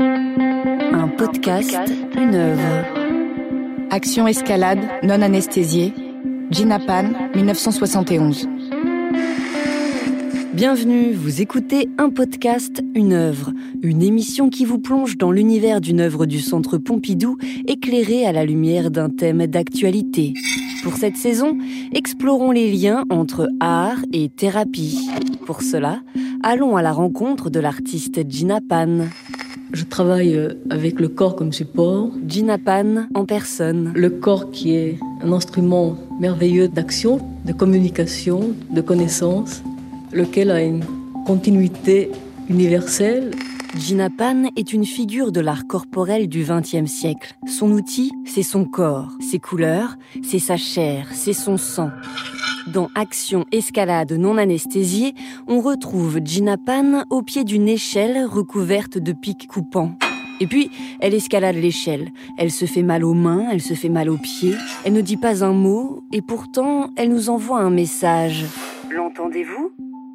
Un podcast, une œuvre. Action escalade, non anesthésiée. Gina Pan, 1971. Bienvenue, vous écoutez un podcast, une œuvre, une émission qui vous plonge dans l'univers d'une œuvre du Centre Pompidou, éclairée à la lumière d'un thème d'actualité. Pour cette saison, explorons les liens entre art et thérapie. Pour cela, allons à la rencontre de l'artiste Gina Pan. Je travaille euh, avec le corps comme support. Gina Pan en personne. Le corps qui est un instrument merveilleux d'action, de communication, de connaissance, lequel a une continuité universelle Gina Pan est une figure de l'art corporel du XXe siècle. Son outil, c'est son corps. Ses couleurs, c'est sa chair, c'est son sang. Dans Action escalade non anesthésiée, on retrouve Gina Pan au pied d'une échelle recouverte de pics coupants. Et puis, elle escalade l'échelle. Elle se fait mal aux mains, elle se fait mal aux pieds. Elle ne dit pas un mot, et pourtant, elle nous envoie un message. L'entendez-vous?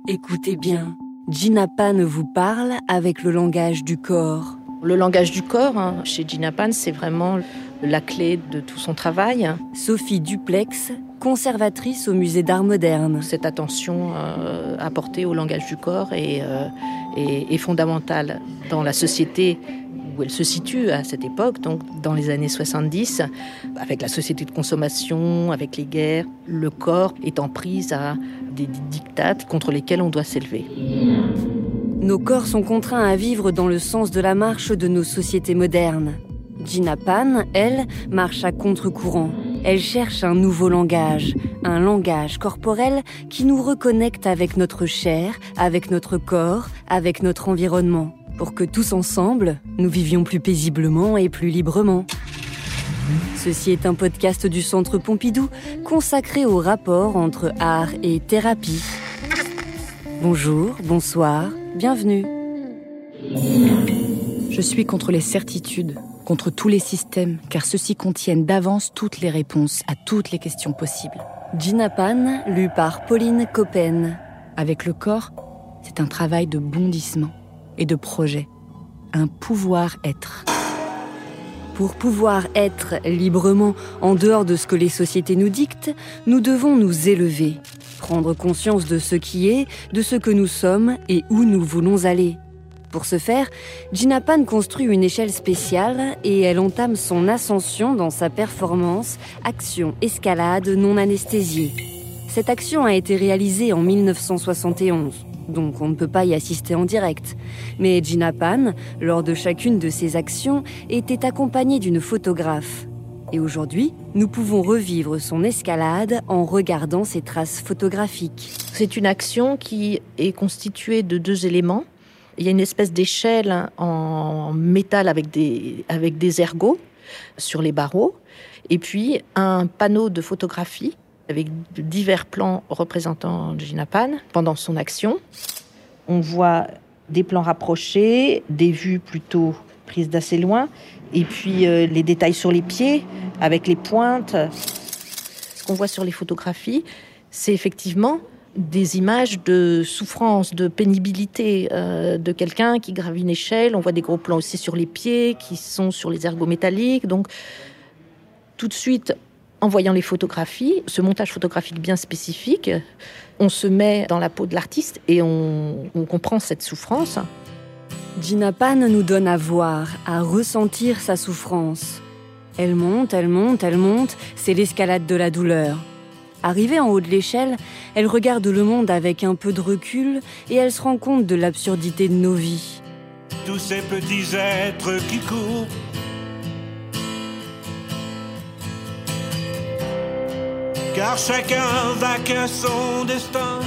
Écoutez bien. Gina Pan vous parle avec le langage du corps. Le langage du corps, hein, chez Gina Pan, c'est vraiment la clé de tout son travail. Sophie Duplex, conservatrice au musée d'art moderne. Cette attention euh, apportée au langage du corps est, euh, est, est fondamentale dans la société où elle se situe à cette époque, donc dans les années 70, avec la société de consommation, avec les guerres, le corps est en prise à des dictates contre lesquels on doit s'élever. Nos corps sont contraints à vivre dans le sens de la marche de nos sociétés modernes. Gina Pan, elle, marche à contre-courant. Elle cherche un nouveau langage, un langage corporel qui nous reconnecte avec notre chair, avec notre corps, avec notre environnement pour que tous ensemble, nous vivions plus paisiblement et plus librement. Ceci est un podcast du Centre Pompidou consacré au rapport entre art et thérapie. Bonjour, bonsoir, bienvenue. Je suis contre les certitudes, contre tous les systèmes, car ceux-ci contiennent d'avance toutes les réponses à toutes les questions possibles. Gina Pan, lue par Pauline Coppen. Avec le corps, c'est un travail de bondissement et de projet. Un pouvoir-être. Pour pouvoir être librement en dehors de ce que les sociétés nous dictent, nous devons nous élever, prendre conscience de ce qui est, de ce que nous sommes et où nous voulons aller. Pour ce faire, Gina Pan construit une échelle spéciale et elle entame son ascension dans sa performance Action escalade non anesthésiée. Cette action a été réalisée en 1971 donc on ne peut pas y assister en direct. Mais Gina Pan, lors de chacune de ses actions, était accompagnée d'une photographe. Et aujourd'hui, nous pouvons revivre son escalade en regardant ses traces photographiques. C'est une action qui est constituée de deux éléments. Il y a une espèce d'échelle en métal avec des, avec des ergots sur les barreaux, et puis un panneau de photographie avec divers plans représentant Gina Pan pendant son action. On voit des plans rapprochés, des vues plutôt prises d'assez loin, et puis euh, les détails sur les pieds avec les pointes. Ce qu'on voit sur les photographies, c'est effectivement des images de souffrance, de pénibilité euh, de quelqu'un qui gravit une échelle. On voit des gros plans aussi sur les pieds qui sont sur les ergots métalliques. Donc tout de suite, en voyant les photographies, ce montage photographique bien spécifique, on se met dans la peau de l'artiste et on, on, comprend cette souffrance. Gina Pan nous donne à voir, à ressentir sa souffrance. Elle monte, elle monte, elle monte, c'est l'escalade de la douleur. Arrivée en haut de l'échelle, elle regarde le monde avec un peu de recul et elle se rend compte de l'absurdité de nos vies. Tous ces petits êtres qui courent car chacun va qu'à son destin.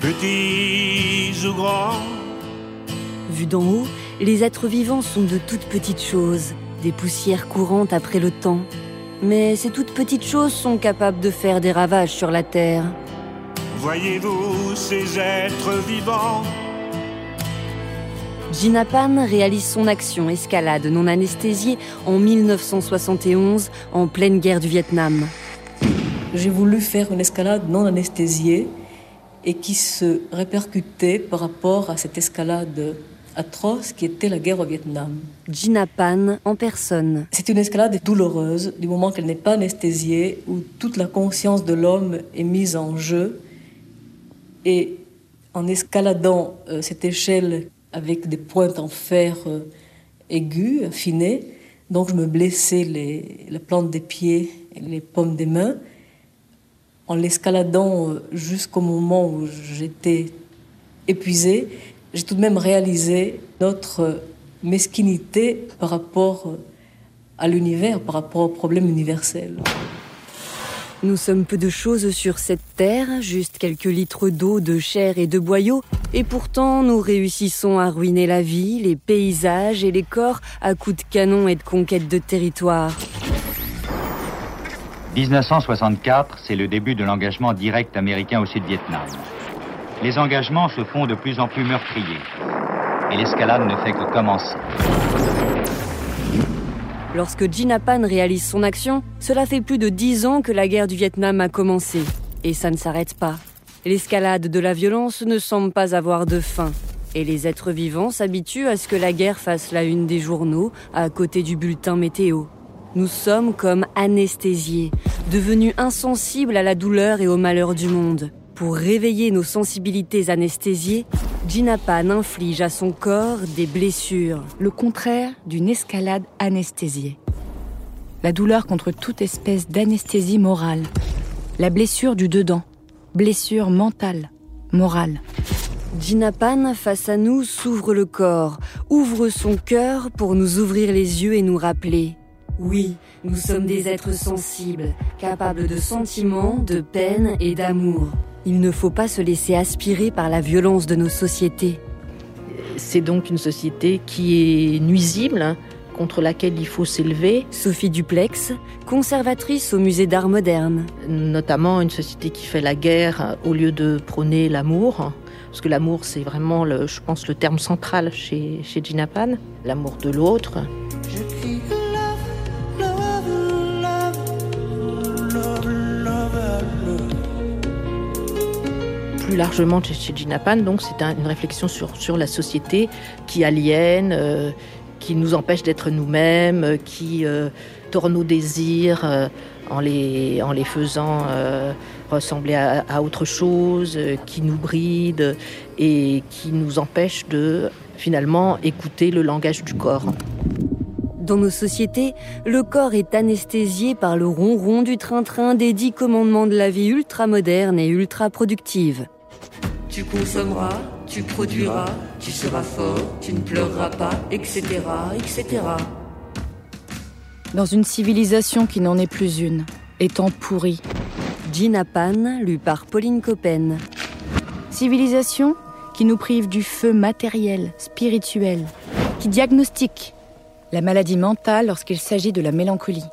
Petits ou grands. Vu d'en haut, les êtres vivants sont de toutes petites choses, des poussières courantes après le temps. Mais ces toutes petites choses sont capables de faire des ravages sur la Terre. Voyez-vous ces êtres vivants? Gina Pan réalise son action escalade non anesthésiée en 1971, en pleine guerre du Vietnam. J'ai voulu faire une escalade non anesthésiée et qui se répercutait par rapport à cette escalade atroce qui était la guerre au Vietnam. Gina Pan en personne. C'est une escalade douloureuse du moment qu'elle n'est pas anesthésiée, où toute la conscience de l'homme est mise en jeu. Et en escaladant euh, cette échelle avec des pointes en fer euh, aigus, affinées, donc je me blessais les, la plante des pieds et les paumes des mains. En l'escaladant euh, jusqu'au moment où j'étais épuisée, j'ai tout de même réalisé notre mesquinité par rapport à l'univers, par rapport au problème universel. Nous sommes peu de choses sur cette terre, juste quelques litres d'eau, de chair et de boyaux, et pourtant nous réussissons à ruiner la vie, les paysages et les corps à coups de canon et de conquête de territoire. 1964, c'est le début de l'engagement direct américain au Sud-Vietnam les engagements se font de plus en plus meurtriers. Et l'escalade ne fait que commencer. Lorsque Jinapan réalise son action, cela fait plus de dix ans que la guerre du Vietnam a commencé. Et ça ne s'arrête pas. L'escalade de la violence ne semble pas avoir de fin. Et les êtres vivants s'habituent à ce que la guerre fasse la une des journaux, à côté du bulletin météo. Nous sommes comme anesthésiés, devenus insensibles à la douleur et au malheur du monde. Pour réveiller nos sensibilités anesthésiées, Jinapan inflige à son corps des blessures. Le contraire d'une escalade anesthésiée. La douleur contre toute espèce d'anesthésie morale. La blessure du dedans. Blessure mentale, morale. Jinapan, face à nous, s'ouvre le corps, ouvre son cœur pour nous ouvrir les yeux et nous rappeler. Oui, nous sommes des êtres sensibles, capables de sentiments, de peine et d'amour. Il ne faut pas se laisser aspirer par la violence de nos sociétés. C'est donc une société qui est nuisible, hein, contre laquelle il faut s'élever. Sophie Duplex, conservatrice au musée d'art moderne. Notamment une société qui fait la guerre au lieu de prôner l'amour. Parce que l'amour, c'est vraiment, le, je pense, le terme central chez, chez Gina Pan. L'amour de l'autre. Largement chez Gina Pan, donc c'est une réflexion sur, la société qui aliène, euh, qui nous empêche d'être nous-mêmes, euh, qui euh, tourne nos désirs en, les, en les faisant ressembler à, à, autre chose, qui nous bride et qui nous empêche de finalement écouter le langage du corps. Dans nos sociétés, le corps est anesthésié par le ronron du train-train des dix commandements de la vie ultra-moderne et ultra-productive. Tu consommeras, tu produiras, tu seras fort, tu ne pleureras pas, etc., etc. Dans une civilisation qui n'en est plus une, étant pourrie. Gina Pan, lue par Pauline Coppen. Civilisation qui nous prive du feu matériel, spirituel, qui diagnostique la maladie mentale lorsqu'il s'agit de la mélancolie,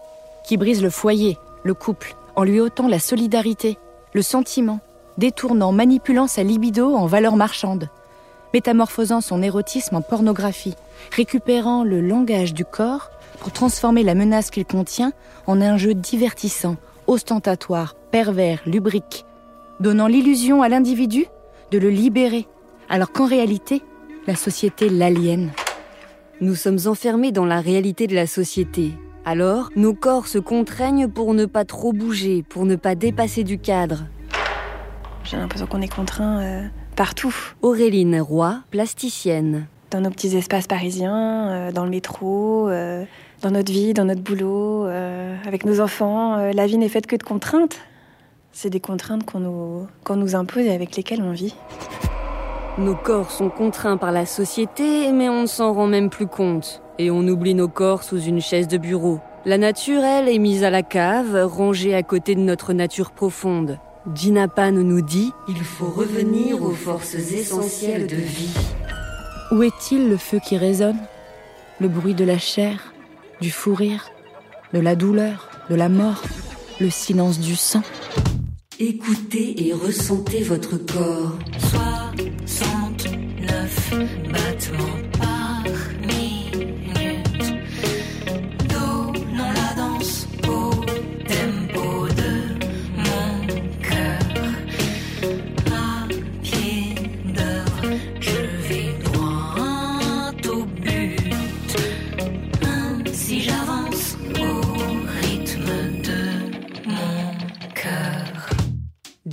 qui brise le foyer, le couple, en lui ôtant la solidarité, le sentiment, détournant, manipulant sa libido en valeur marchande, métamorphosant son érotisme en pornographie, récupérant le langage du corps pour transformer la menace qu'il contient en un jeu divertissant, ostentatoire, pervers, lubrique, donnant l'illusion à l'individu de le libérer, alors qu'en réalité, la société l'aliène. Nous sommes enfermés dans la réalité de la société. Alors, nos corps se contraignent pour ne pas trop bouger, pour ne pas dépasser du cadre. J'ai l'impression qu'on est contraint euh, partout. Auréline Roy, plasticienne. Dans nos petits espaces parisiens, euh, dans le métro, euh, dans notre vie, dans notre boulot, avec nos enfants, la vie n'est faite que de contraintes. C'est des contraintes qu'on nous, qu'on nous impose et avec lesquelles on vit. Nos corps sont contraints par la société, mais on ne s'en rend même plus compte. Et on oublie nos corps sous une chaise de bureau. La nature, elle, est mise à la cave, rangée à côté de notre nature profonde. Gina Pan nous dit Il faut revenir aux forces essentielles de vie. Où est-il le feu qui résonne? Le bruit de la chair, du fou rire, de la douleur, de la mort, le silence du sang? Écoutez et ressentez votre corps. 69 battements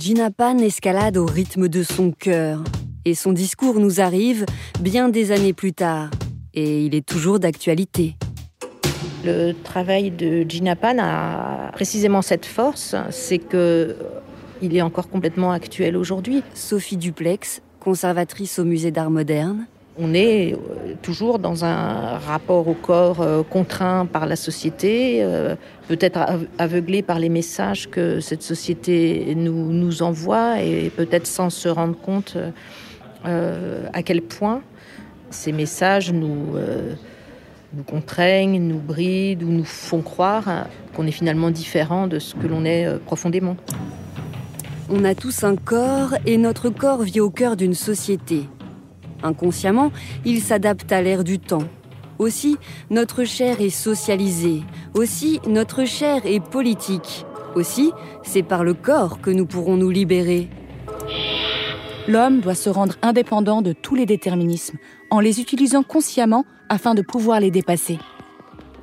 Gina Pan escalade au rythme de son cœur. Et son discours nous arrive bien des années plus tard. Et il est toujours d'actualité. Le travail de Gina Pan a précisément cette force, c'est que il est encore complètement actuel aujourd'hui. Sophie Duplex, conservatrice au musée d'art moderne. On est euh, toujours dans un rapport au corps euh, contraint par la société, euh, peut-être aveuglé par les messages que cette société nous, nous envoie et peut-être sans se rendre compte à quel point ces messages nous, nous contraignent, nous brident ou nous font croire qu'on est finalement différent de ce que l'on est profondément. On a tous un corps et notre corps vit au cœur d'une société. Inconsciemment, il s'adapte à l'ère du temps. Aussi, notre chair est socialisée. Aussi, notre chair est politique. Aussi, c'est par le corps que nous pourrons nous libérer. L'homme doit se rendre indépendant de tous les déterminismes, en les utilisant consciemment afin de pouvoir les dépasser.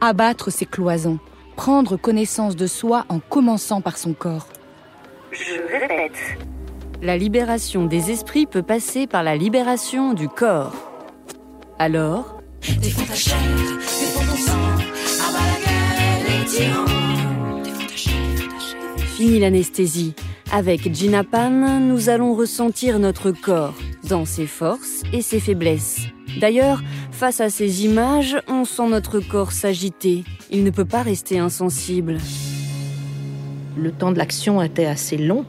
Abattre ses cloisons, prendre connaissance de soi en commençant par son corps. Je répète. La libération des esprits peut passer par la libération du corps. Alors Fini l'anesthésie. Avec Gina Pan, nous allons ressentir notre corps, dans ses forces et ses faiblesses. D'ailleurs, face à ces images, on sent notre corps s'agiter. Il ne peut pas rester insensible. Le temps de l'action était assez long,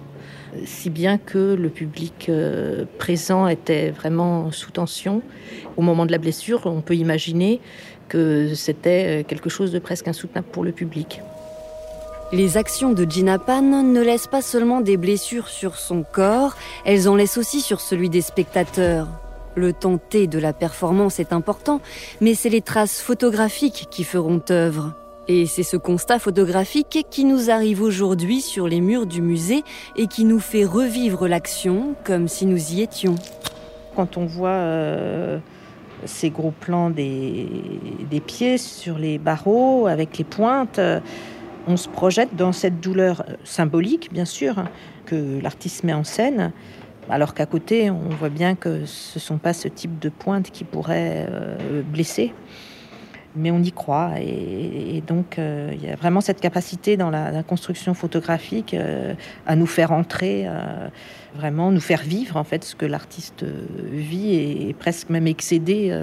si bien que le public euh, présent était vraiment sous tension. Au moment de la blessure, on peut imaginer que c'était euh, quelque chose de presque insoutenable pour le public. Les actions de Gina Pan ne laissent pas seulement des blessures sur son corps, elles en laissent aussi sur celui des spectateurs. Le temps T de la performance est important, mais c'est les traces photographiques qui feront œuvre. Et c'est ce constat photographique qui nous arrive aujourd'hui sur les murs du musée et qui nous fait revivre l'action comme si nous y étions. Quand on voit euh, ces gros plans des, des, pieds sur les barreaux avec les pointes, euh, on se projette dans cette douleur symbolique, bien sûr, que l'artiste met en scène. Alors qu'à côté, on voit bien que ce ne sont pas ce type de pointes qui pourraient euh, blesser mais on y croit. Et, donc, euh, il y a vraiment cette capacité dans la, construction photographique euh, à nous faire entrer, euh, vraiment nous faire vivre en fait ce que l'artiste vit et, presque même excéder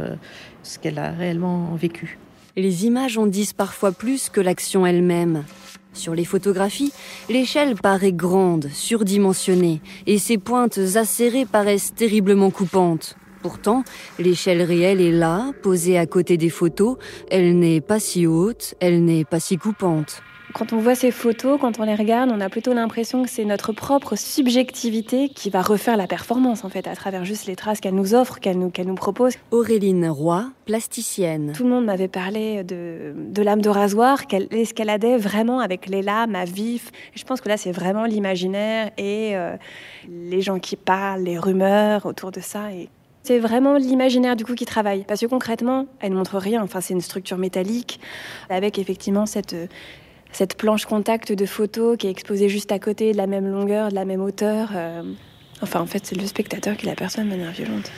ce qu'elle a réellement vécu. Les images en disent parfois plus que l'action elle-même. Sur les photographies, l'échelle paraît grande, surdimensionnée, et ses pointes acérées paraissent terriblement coupantes. Pourtant, l'échelle réelle est là, posée à côté des photos. Elle n'est pas si haute, elle n'est pas si coupante. Quand on voit ces photos, quand on les regarde, on a plutôt l'impression que c'est notre propre subjectivité qui va refaire la performance, en fait, à travers juste les traces qu'elle nous offre, qu'elle nous, qu'elle nous propose. Auréline Roy, plasticienne. Tout le monde m'avait parlé de, de lame de rasoir, qu'elle escaladait vraiment avec les lames à vif? Je pense que là, c'est vraiment l'imaginaire et euh, les gens qui parlent, les rumeurs autour de ça. Et c'est vraiment l'imaginaire du coup qui travaille. Parce que concrètement, elle ne montre rien. Enfin, c'est une structure métallique avec effectivement cette, cette planche contact de photos qui est exposée juste à côté, de la même longueur, de la même hauteur. Euh. Enfin, en fait, c'est le spectateur qui la personne de manière violente.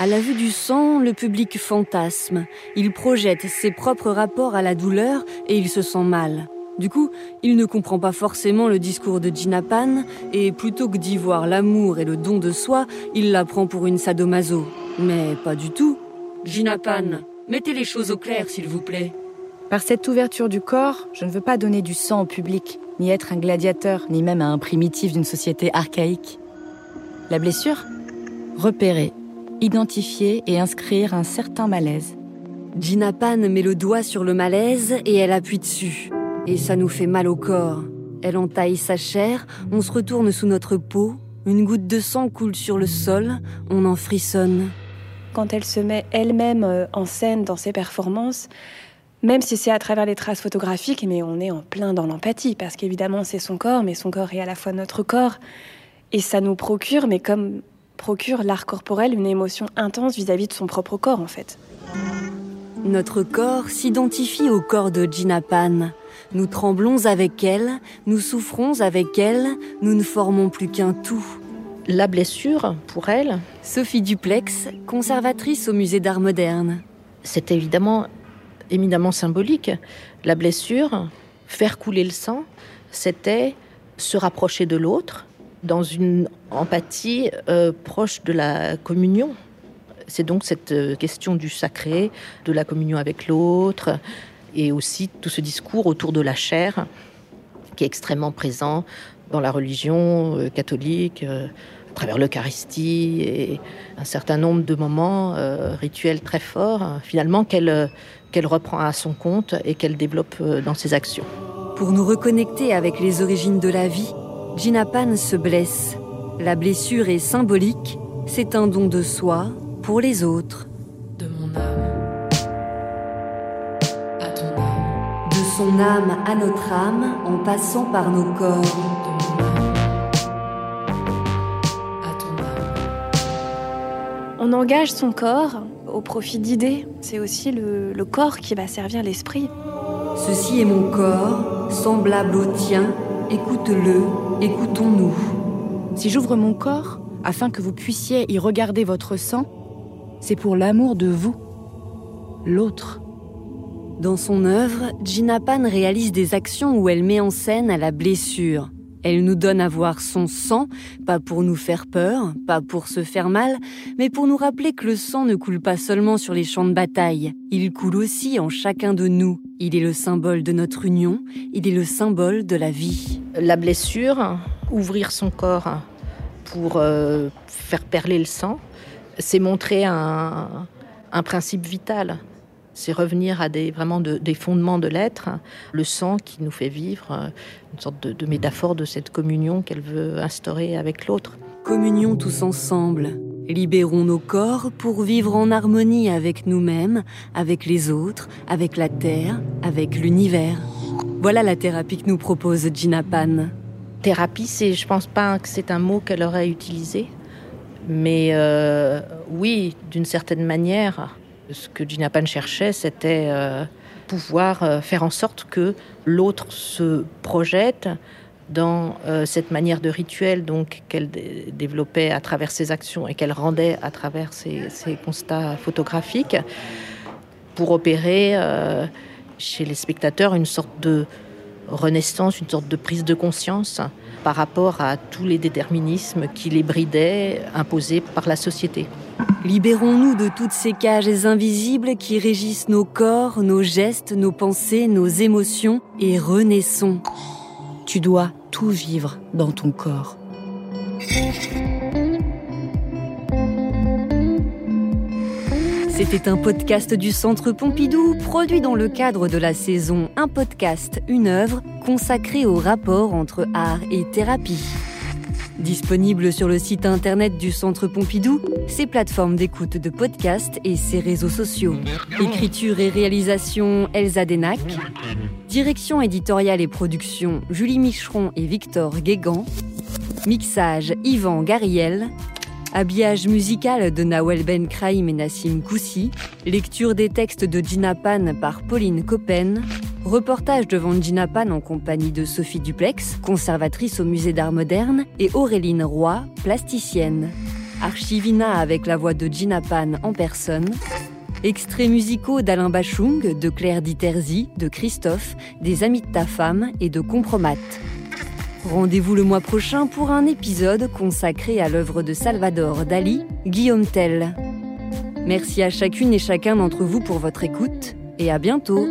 À la vue du sang, le public fantasme. Il projette ses propres rapports à la douleur et il se sent mal. Du coup, il ne comprend pas forcément le discours de Gina Pan, et plutôt que d'y voir l'amour et le don de soi, il la prend pour une sadomaso. Mais pas du tout. Gina Pan, mettez les choses au clair, s'il vous plaît. Par cette ouverture du corps, je ne veux pas donner du sang au public, ni être un gladiateur, ni même un primitif d'une société archaïque. La blessure Repérer, identifier et inscrire un certain malaise. Gina Pan met le doigt sur le malaise et elle appuie dessus. Et ça nous fait mal au corps. Elle entaille sa chair, on se retourne sous notre peau, une goutte de sang coule sur le sol, on en frissonne. Quand elle se met elle-même euh, en scène dans ses performances, même si c'est à travers les traces photographiques, mais on est en plein dans l'empathie, parce qu'évidemment c'est son corps, mais son corps est à la fois notre corps, et ça nous procure, mais comme procure l'art corporel, une émotion intense vis-à-vis -vis de son propre corps en fait. Notre corps s'identifie au corps de Gina Pan. Nous tremblons avec elle, nous souffrons avec elle, nous ne formons plus qu'un tout. La blessure, pour elle, Sophie Duplex, conservatrice au musée d'art moderne. c'est évidemment éminemment symbolique. La blessure, faire couler le sang, c'était se rapprocher de l'autre dans une empathie euh, proche de la communion. C'est donc cette euh, question du sacré, de la communion avec l'autre, et aussi tout ce discours autour de la chair qui est extrêmement présent dans la religion euh, catholique, euh, à travers l'Eucharistie et un certain nombre de moments euh, rituels très forts, finalement, qu'elle qu'elle reprend à son compte et qu'elle développe dans ses actions. Pour nous reconnecter avec les origines de la vie, Gina Pan se blesse. La blessure est symbolique, c'est un don de soi pour les autres. Âme, De son âme à notre âme, en passant par nos corps. de mon âme à ton âme. On engage son corps au profit d'idées. C'est aussi le, le corps qui va servir l'esprit. Ceci est mon corps, semblable au tien, écoute-le, écoutons-nous. Si j'ouvre mon corps afin que vous puissiez y regarder votre sang, c'est pour l'amour de vous, l'autre. Dans son œuvre, Gina Pan réalise des actions où elle met en scène la blessure. Elle nous donne à voir son sang, pas pour nous faire peur, pas pour se faire mal, mais pour nous rappeler que le sang ne coule pas seulement sur les champs de bataille, il coule aussi en chacun de nous. Il est le symbole de notre union, il est le symbole de la vie. La blessure, ouvrir son corps pour euh, faire perler le sang, c'est montrer un, un principe vital. C'est revenir à des, vraiment de- des fondements de l'être, le sang qui nous fait vivre, une sorte de, de métaphore de cette communion qu'elle veut instaurer avec l'autre. Communions tous ensemble. Libérons nos corps pour vivre en harmonie avec nous-mêmes, avec les autres, avec la Terre, avec l'univers. Voilà la thérapie que nous propose Gina Pan. Thérapie, c'est, je pense pas que c'est un mot qu'elle aurait utilisé, mais euh, oui, d'une certaine manière, ce que Gina Pan cherchait, c'était euh, pouvoir euh, faire en sorte que l'autre se projette dans euh, cette manière de rituel donc qu'elle dé- développait à travers ses actions et qu'elle rendait à travers ses, constats photographiques pour opérer chez les spectateurs une sorte de renaissance, une sorte de prise de conscience par rapport à tous les déterminismes qui les bridaient, imposés par la société. Libérons-nous de toutes ces cages invisibles qui régissent nos corps, nos gestes, nos pensées, nos émotions et renaissons. Tu dois tout vivre dans ton corps. C'était un podcast du Centre Pompidou, produit dans le cadre de la saison Un podcast, une œuvre, consacrée au rapport entre art et thérapie. Disponible sur le site internet du Centre Pompidou, ses plateformes d'écoute de podcasts et ses réseaux sociaux. Écriture et réalisation Elsa Denac. Direction éditoriale et production Julie Micheron et Victor Guégan. Mixage Yvan Gariel. Habillage musical de Nawel Ben Kraïm et Nassim Koussi. Lecture des textes de Gina Pan par Pauline Coppen. Reportage devant Gina Pan en compagnie de Sophie Duplex, conservatrice au musée d'art moderne, et Auréline Roy, plasticienne. Archivina avec la voix de Gina Pan en personne. Extraits musicaux d'Alain Bachung, de Claire Diterzi, de Christophe, des Amis de ta femme et de Compromat. Rendez-vous le mois prochain pour un épisode consacré à l'œuvre de Salvador Dali, Guillaume Tell. Merci à chacune et chacun d'entre vous pour votre écoute et à bientôt